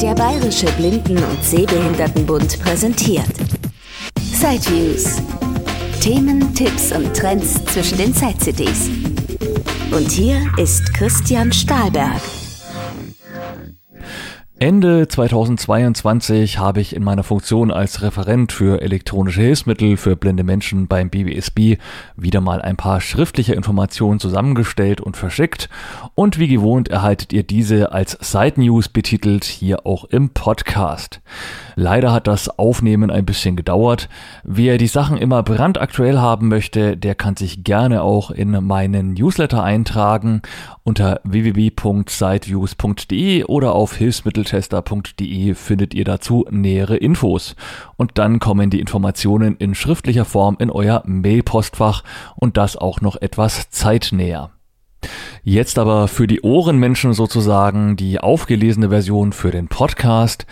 Der Bayerische Blinden- und Sehbehindertenbund präsentiert Sideviews. Themen, Tipps und Trends zwischen den Side-CDs. Und hier ist Christian Stahlberg. Ende 2022 habe ich in meiner Funktion als Referent für elektronische Hilfsmittel für blinde Menschen beim BBSB wieder mal ein paar schriftliche Informationen zusammengestellt und verschickt und wie gewohnt erhaltet ihr diese als Side News betitelt hier auch im Podcast. Leider hat das Aufnehmen ein bisschen gedauert. Wer die Sachen immer brandaktuell haben möchte, der kann sich gerne auch in meinen Newsletter eintragen unter www.sideviews.de oder auf hilfsmitteltester.de findet ihr dazu nähere Infos. Und dann kommen die Informationen in schriftlicher Form in euer Mailpostfach und das auch noch etwas zeitnäher. Jetzt aber für die Ohrenmenschen sozusagen die aufgelesene Version für den Podcast.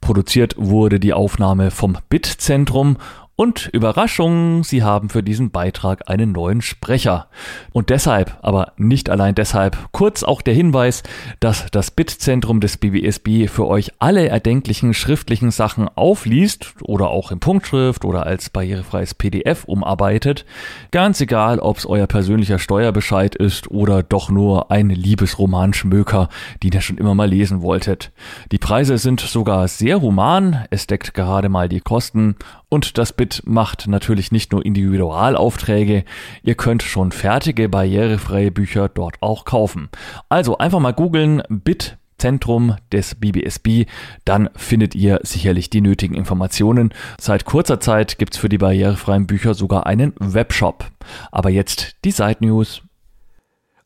Produziert wurde die Aufnahme vom Bitzentrum und Überraschung, sie haben für diesen Beitrag einen neuen Sprecher. Und deshalb, aber nicht allein deshalb, kurz auch der Hinweis, dass das Bitzentrum des BBSB für euch alle erdenklichen schriftlichen Sachen aufliest oder auch in Punktschrift oder als barrierefreies PDF umarbeitet. Ganz egal, ob es euer persönlicher Steuerbescheid ist oder doch nur ein Liebesromanschmöker, den ihr schon immer mal lesen wolltet. Die Preise sind sogar sehr human, es deckt gerade mal die Kosten und das Bit macht natürlich nicht nur Individualaufträge, ihr könnt schon fertige barrierefreie Bücher dort auch kaufen. Also einfach mal googeln Bit Zentrum des BBSB, dann findet ihr sicherlich die nötigen Informationen. Seit kurzer Zeit gibt's für die barrierefreien Bücher sogar einen Webshop. Aber jetzt die Side News.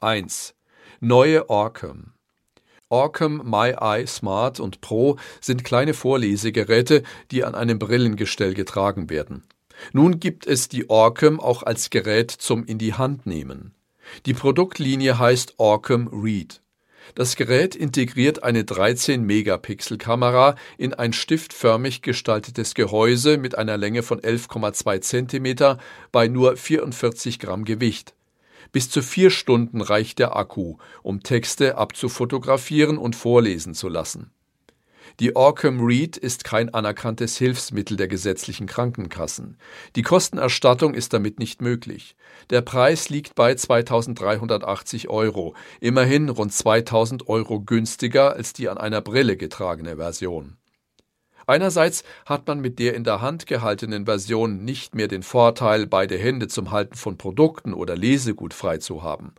1. Neue Orcam. Orcam My Eye Smart und Pro sind kleine Vorlesegeräte, die an einem Brillengestell getragen werden. Nun gibt es die Orcam auch als Gerät zum in die Hand nehmen. Die Produktlinie heißt Orcam Read. Das Gerät integriert eine 13-Megapixel-Kamera in ein stiftförmig gestaltetes Gehäuse mit einer Länge von 11,2 cm bei nur 44 Gramm Gewicht. Bis zu vier Stunden reicht der Akku, um Texte abzufotografieren und vorlesen zu lassen. Die Orcam Read ist kein anerkanntes Hilfsmittel der gesetzlichen Krankenkassen. Die Kostenerstattung ist damit nicht möglich. Der Preis liegt bei 2380 Euro, immerhin rund 2000 Euro günstiger als die an einer Brille getragene Version. Einerseits hat man mit der in der Hand gehaltenen Version nicht mehr den Vorteil, beide Hände zum Halten von Produkten oder Lesegut frei zu haben.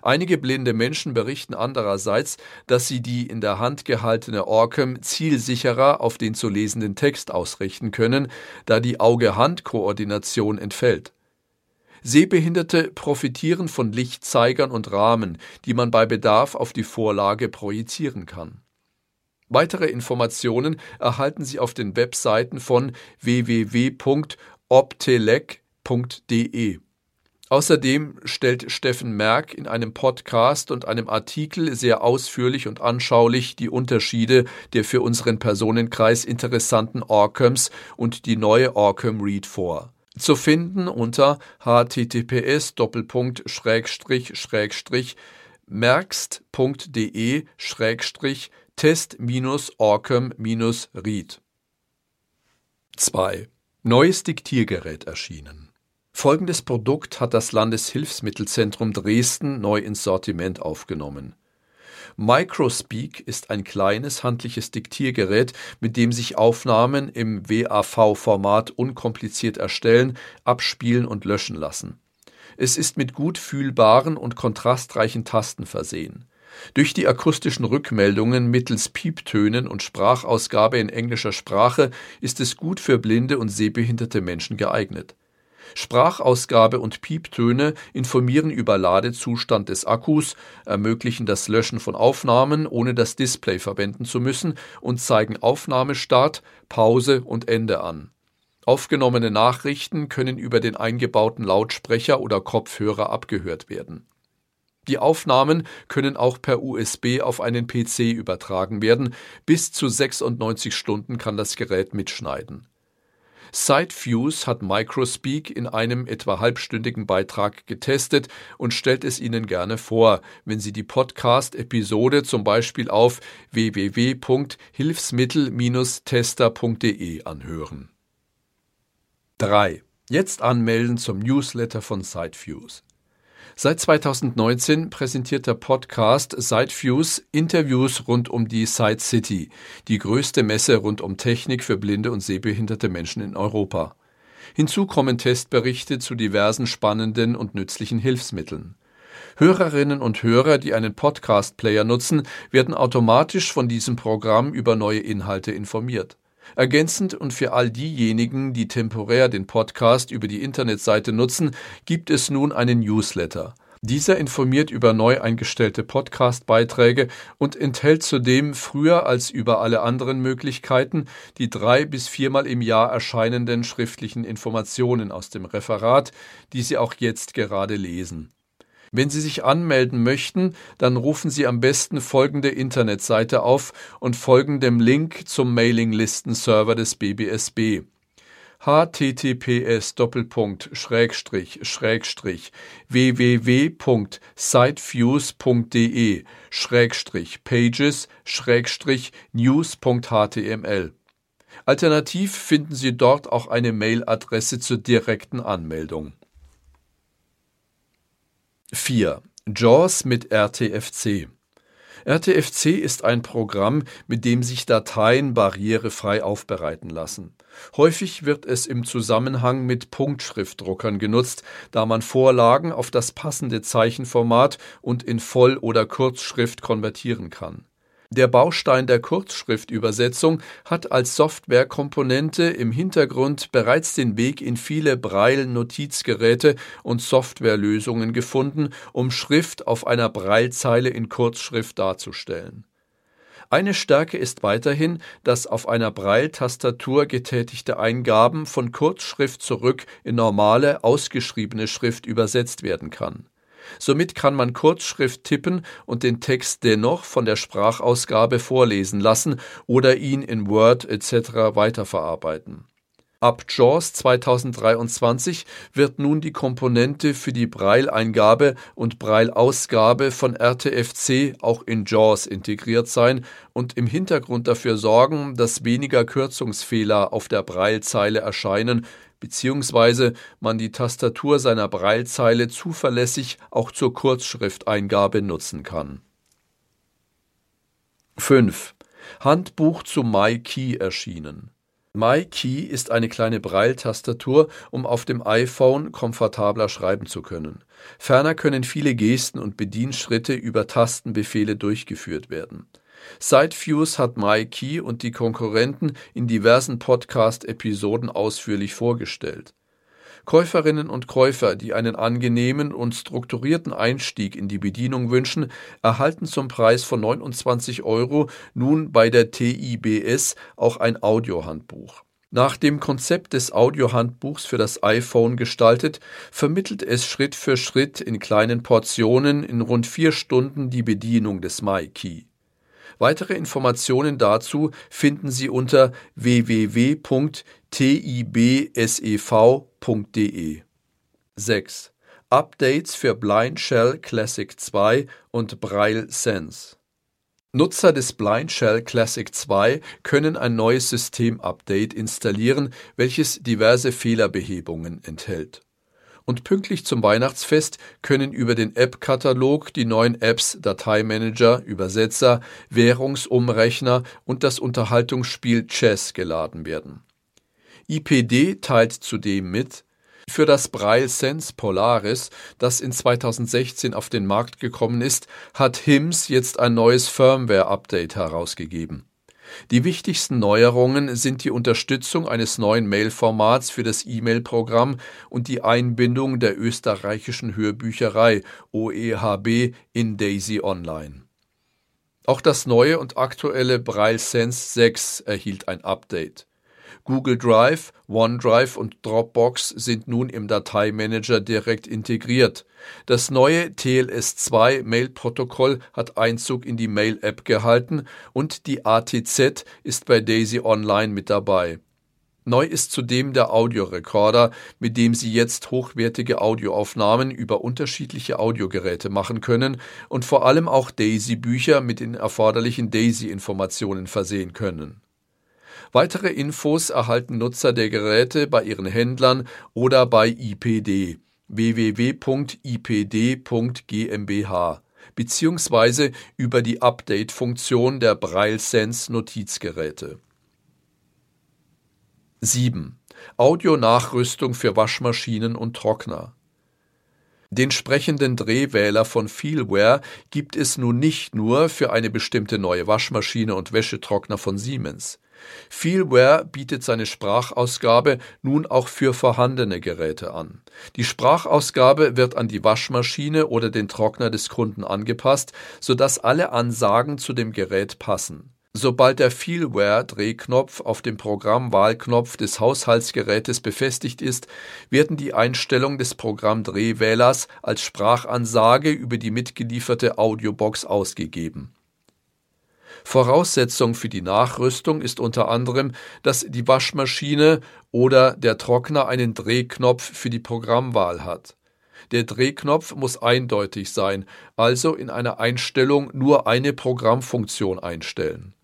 Einige blinde Menschen berichten andererseits, dass sie die in der Hand gehaltene Orcam zielsicherer auf den zu lesenden Text ausrichten können, da die Auge-Hand-Koordination entfällt. Sehbehinderte profitieren von Lichtzeigern und Rahmen, die man bei Bedarf auf die Vorlage projizieren kann. Weitere Informationen erhalten Sie auf den Webseiten von www.optelec.de. Außerdem stellt Steffen Merck in einem Podcast und einem Artikel sehr ausführlich und anschaulich die Unterschiede der für unseren Personenkreis interessanten Orcams und die neue Orcam Read vor. Zu finden unter https merkst.de test-orcam-read. 2. Neues Diktiergerät erschienen. Folgendes Produkt hat das Landeshilfsmittelzentrum Dresden neu ins Sortiment aufgenommen. Microspeak ist ein kleines handliches Diktiergerät, mit dem sich Aufnahmen im WAV-Format unkompliziert erstellen, abspielen und löschen lassen. Es ist mit gut fühlbaren und kontrastreichen Tasten versehen. Durch die akustischen Rückmeldungen mittels Pieptönen und Sprachausgabe in englischer Sprache ist es gut für blinde und sehbehinderte Menschen geeignet. Sprachausgabe und Pieptöne informieren über Ladezustand des Akkus, ermöglichen das Löschen von Aufnahmen, ohne das Display verwenden zu müssen und zeigen Aufnahmestart, Pause und Ende an. Aufgenommene Nachrichten können über den eingebauten Lautsprecher oder Kopfhörer abgehört werden die Aufnahmen können auch per USB auf einen PC übertragen werden. Bis zu 96 Stunden kann das Gerät mitschneiden. SiteFuse hat Microspeak in einem etwa halbstündigen Beitrag getestet und stellt es Ihnen gerne vor, wenn Sie die Podcast-Episode zum Beispiel auf www.hilfsmittel-tester.de anhören. 3. Jetzt anmelden zum Newsletter von SiteFuse. Seit 2019 präsentiert der Podcast SiteViews Interviews rund um die Site City, die größte Messe rund um Technik für blinde und sehbehinderte Menschen in Europa. Hinzu kommen Testberichte zu diversen spannenden und nützlichen Hilfsmitteln. Hörerinnen und Hörer, die einen Podcast-Player nutzen, werden automatisch von diesem Programm über neue Inhalte informiert. Ergänzend und für all diejenigen, die temporär den Podcast über die Internetseite nutzen, gibt es nun einen Newsletter. Dieser informiert über neu eingestellte Podcast-Beiträge und enthält zudem früher als über alle anderen Möglichkeiten die drei bis viermal im Jahr erscheinenden schriftlichen Informationen aus dem Referat, die Sie auch jetzt gerade lesen. Wenn Sie sich anmelden möchten, dann rufen Sie am besten folgende Internetseite auf und folgen dem Link zum Mailinglistenserver des BBSB https www.sitefuse.de pages news.html Alternativ finden Sie dort auch eine Mailadresse zur direkten Anmeldung. 4. JAWS mit RTFC RTFC ist ein Programm, mit dem sich Dateien barrierefrei aufbereiten lassen. Häufig wird es im Zusammenhang mit Punktschriftdruckern genutzt, da man Vorlagen auf das passende Zeichenformat und in Voll- oder Kurzschrift konvertieren kann der Baustein der Kurzschriftübersetzung hat als Softwarekomponente im Hintergrund bereits den Weg in viele Braille-Notizgeräte und Softwarelösungen gefunden, um Schrift auf einer Braillezeile in Kurzschrift darzustellen. Eine Stärke ist weiterhin, dass auf einer Braille-Tastatur getätigte Eingaben von Kurzschrift zurück in normale, ausgeschriebene Schrift übersetzt werden kann Somit kann man Kurzschrift tippen und den Text dennoch von der Sprachausgabe vorlesen lassen oder ihn in Word etc. weiterverarbeiten. Ab JAWS 2023 wird nun die Komponente für die Braille-Eingabe und Braille-Ausgabe von RTFC auch in JAWS integriert sein und im Hintergrund dafür sorgen, dass weniger Kürzungsfehler auf der Braillezeile erscheinen, beziehungsweise man die Tastatur seiner Braillezeile zuverlässig auch zur Kurzschrifteingabe nutzen kann. 5. Handbuch zu MyKey erschienen. MyKey ist eine kleine Braille-Tastatur, um auf dem iPhone komfortabler schreiben zu können. Ferner können viele Gesten und Bedienschritte über Tastenbefehle durchgeführt werden. SiteFuse hat MyKey und die Konkurrenten in diversen Podcast-Episoden ausführlich vorgestellt. Käuferinnen und Käufer, die einen angenehmen und strukturierten Einstieg in die Bedienung wünschen, erhalten zum Preis von 29 Euro nun bei der TIBS auch ein Audiohandbuch. Nach dem Konzept des Audiohandbuchs für das iPhone gestaltet, vermittelt es Schritt für Schritt in kleinen Portionen in rund vier Stunden die Bedienung des MyKey. Weitere Informationen dazu finden Sie unter www.tibsev.de. 6. Updates für Blind Shell Classic 2 und Braille Sense. Nutzer des Blind Shell Classic 2 können ein neues System-Update installieren, welches diverse Fehlerbehebungen enthält und pünktlich zum Weihnachtsfest können über den App-Katalog die neuen Apps Dateimanager, Übersetzer, Währungsumrechner und das Unterhaltungsspiel Chess geladen werden. IPD teilt zudem mit, für das Braille Sense Polaris, das in 2016 auf den Markt gekommen ist, hat HIMS jetzt ein neues Firmware-Update herausgegeben. Die wichtigsten Neuerungen sind die Unterstützung eines neuen Mailformats für das E-Mail-Programm und die Einbindung der österreichischen Hörbücherei OEHB in Daisy Online. Auch das neue und aktuelle Braille Sense 6 erhielt ein Update. Google Drive, OneDrive und Dropbox sind nun im Dateimanager direkt integriert. Das neue TLS2 Mail-Protokoll hat Einzug in die Mail-App gehalten und die ATZ ist bei Daisy Online mit dabei. Neu ist zudem der Audiorekorder, mit dem Sie jetzt hochwertige Audioaufnahmen über unterschiedliche Audiogeräte machen können und vor allem auch Daisy-Bücher mit den erforderlichen Daisy-Informationen versehen können. Weitere Infos erhalten Nutzer der Geräte bei ihren Händlern oder bei IPD www.ipd.gmbh beziehungsweise über die Update-Funktion der Braille Sense Notizgeräte. 7. Audio-Nachrüstung für Waschmaschinen und Trockner. Den sprechenden Drehwähler von Feelware gibt es nun nicht nur für eine bestimmte neue Waschmaschine und Wäschetrockner von Siemens. Feelware bietet seine Sprachausgabe nun auch für vorhandene Geräte an. Die Sprachausgabe wird an die Waschmaschine oder den Trockner des Kunden angepasst, sodass alle Ansagen zu dem Gerät passen. Sobald der Feelware-Drehknopf auf dem Programmwahlknopf des Haushaltsgerätes befestigt ist, werden die Einstellungen des Programmdrehwählers als Sprachansage über die mitgelieferte Audiobox ausgegeben. Voraussetzung für die Nachrüstung ist unter anderem, dass die Waschmaschine oder der Trockner einen Drehknopf für die Programmwahl hat. Der Drehknopf muss eindeutig sein, also in einer Einstellung nur eine Programmfunktion einstellen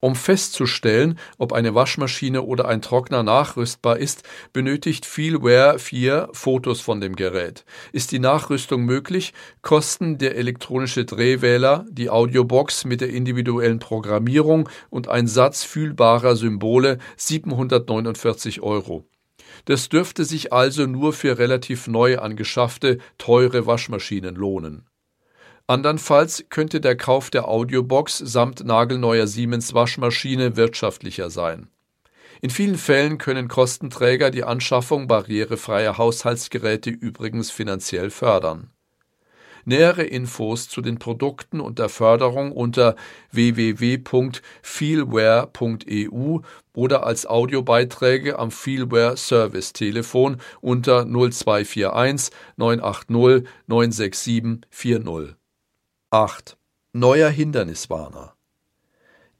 um festzustellen, ob eine Waschmaschine oder ein Trockner nachrüstbar ist, benötigt Feelware 4 Fotos von dem Gerät. Ist die Nachrüstung möglich, kosten der elektronische Drehwähler, die Audiobox mit der individuellen Programmierung und ein Satz fühlbarer Symbole 749 Euro. Das dürfte sich also nur für relativ neu angeschaffte, teure Waschmaschinen lohnen. Andernfalls könnte der Kauf der Audiobox samt nagelneuer Siemens Waschmaschine wirtschaftlicher sein. In vielen Fällen können Kostenträger die Anschaffung barrierefreier Haushaltsgeräte übrigens finanziell fördern. Nähere Infos zu den Produkten und der Förderung unter www.feelware.eu oder als Audiobeiträge am Feelware Service Telefon unter 0241 980 967 40. 8. Neuer Hinderniswarner.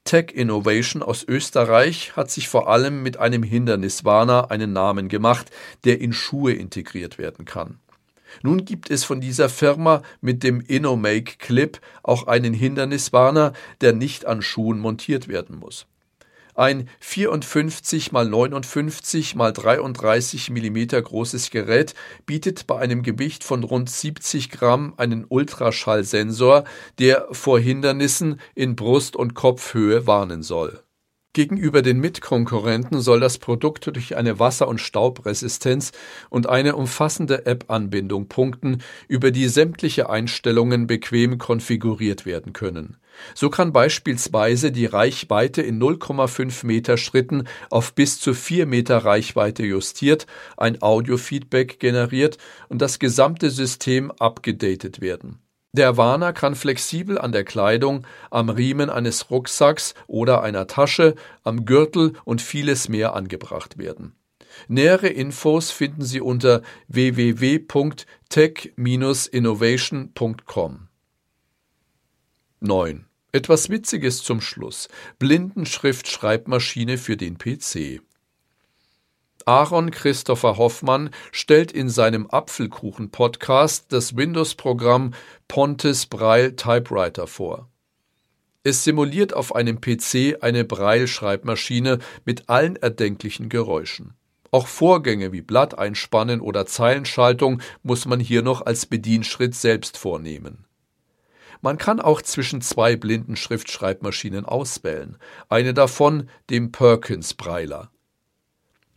Tech Innovation aus Österreich hat sich vor allem mit einem Hinderniswarner einen Namen gemacht, der in Schuhe integriert werden kann. Nun gibt es von dieser Firma mit dem InnoMake Clip auch einen Hinderniswarner, der nicht an Schuhen montiert werden muss. Ein 54 x 59 x 33 mm großes Gerät bietet bei einem Gewicht von rund 70 Gramm einen Ultraschallsensor, der vor Hindernissen in Brust- und Kopfhöhe warnen soll Gegenüber den Mitkonkurrenten soll das Produkt durch eine Wasser- und Staubresistenz und eine umfassende App-Anbindung punkten, über die sämtliche Einstellungen bequem konfiguriert werden können. So kann beispielsweise die Reichweite in 0,5 Meter Schritten auf bis zu 4 Meter Reichweite justiert, ein Audiofeedback generiert und das gesamte System abgedatet werden der Warner kann flexibel an der Kleidung, am Riemen eines Rucksacks oder einer Tasche, am Gürtel und vieles mehr angebracht werden. Nähere Infos finden Sie unter www.tech-innovation.com. 9. Etwas Witziges zum Schluss. Blindenschriftschreibmaschine für den PC. Aaron Christopher Hoffmann stellt in seinem Apfelkuchen-Podcast das Windows-Programm Pontes Braille Typewriter vor. Es simuliert auf einem PC eine Braille-Schreibmaschine mit allen erdenklichen Geräuschen. Auch Vorgänge wie Blatteinspannen oder Zeilenschaltung muss man hier noch als Bedienschritt selbst vornehmen. Man kann auch zwischen zwei blinden Schriftschreibmaschinen auswählen, eine davon dem Perkins Breiler.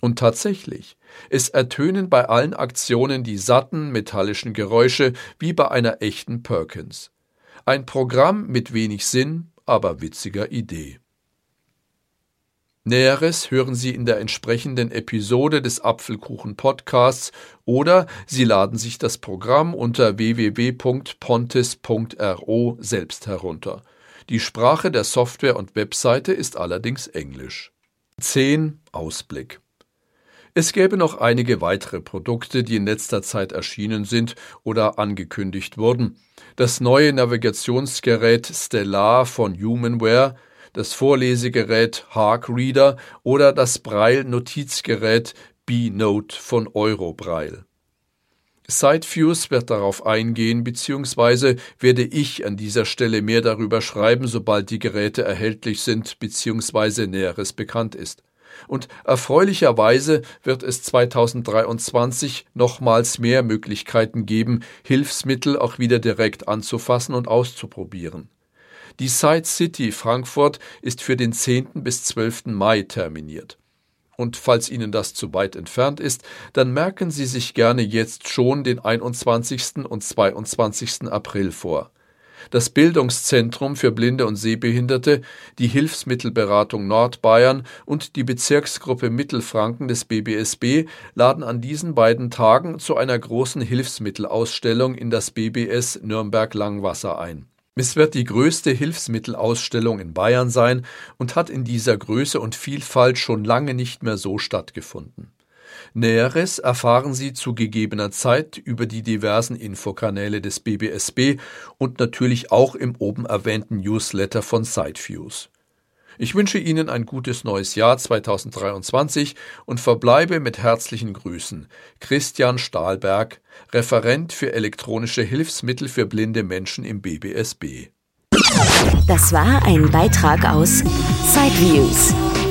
Und tatsächlich, es ertönen bei allen Aktionen die satten metallischen Geräusche wie bei einer echten Perkins. Ein Programm mit wenig Sinn, aber witziger Idee. Näheres hören Sie in der entsprechenden Episode des Apfelkuchen Podcasts oder Sie laden sich das Programm unter www.pontes.ro selbst herunter. Die Sprache der Software und Webseite ist allerdings Englisch. 10 Ausblick es gäbe noch einige weitere Produkte, die in letzter Zeit erschienen sind oder angekündigt wurden. Das neue Navigationsgerät Stellar von Humanware, das Vorlesegerät Hark Reader oder das Braille-Notizgerät B-Note von Eurobraille. Sideviews wird darauf eingehen, beziehungsweise werde ich an dieser Stelle mehr darüber schreiben, sobald die Geräte erhältlich sind, beziehungsweise Näheres bekannt ist. Und erfreulicherweise wird es 2023 nochmals mehr Möglichkeiten geben, Hilfsmittel auch wieder direkt anzufassen und auszuprobieren. Die Side City Frankfurt ist für den 10. bis 12. Mai terminiert. Und falls Ihnen das zu weit entfernt ist, dann merken Sie sich gerne jetzt schon den 21. und 22. April vor. Das Bildungszentrum für Blinde und Sehbehinderte, die Hilfsmittelberatung Nordbayern und die Bezirksgruppe Mittelfranken des BBSB laden an diesen beiden Tagen zu einer großen Hilfsmittelausstellung in das BBS Nürnberg Langwasser ein. Es wird die größte Hilfsmittelausstellung in Bayern sein und hat in dieser Größe und Vielfalt schon lange nicht mehr so stattgefunden. Näheres erfahren Sie zu gegebener Zeit über die diversen Infokanäle des BBSB und natürlich auch im oben erwähnten Newsletter von Sideviews. Ich wünsche Ihnen ein gutes neues Jahr 2023 und verbleibe mit herzlichen Grüßen. Christian Stahlberg, Referent für elektronische Hilfsmittel für blinde Menschen im BBSB. Das war ein Beitrag aus Sideviews,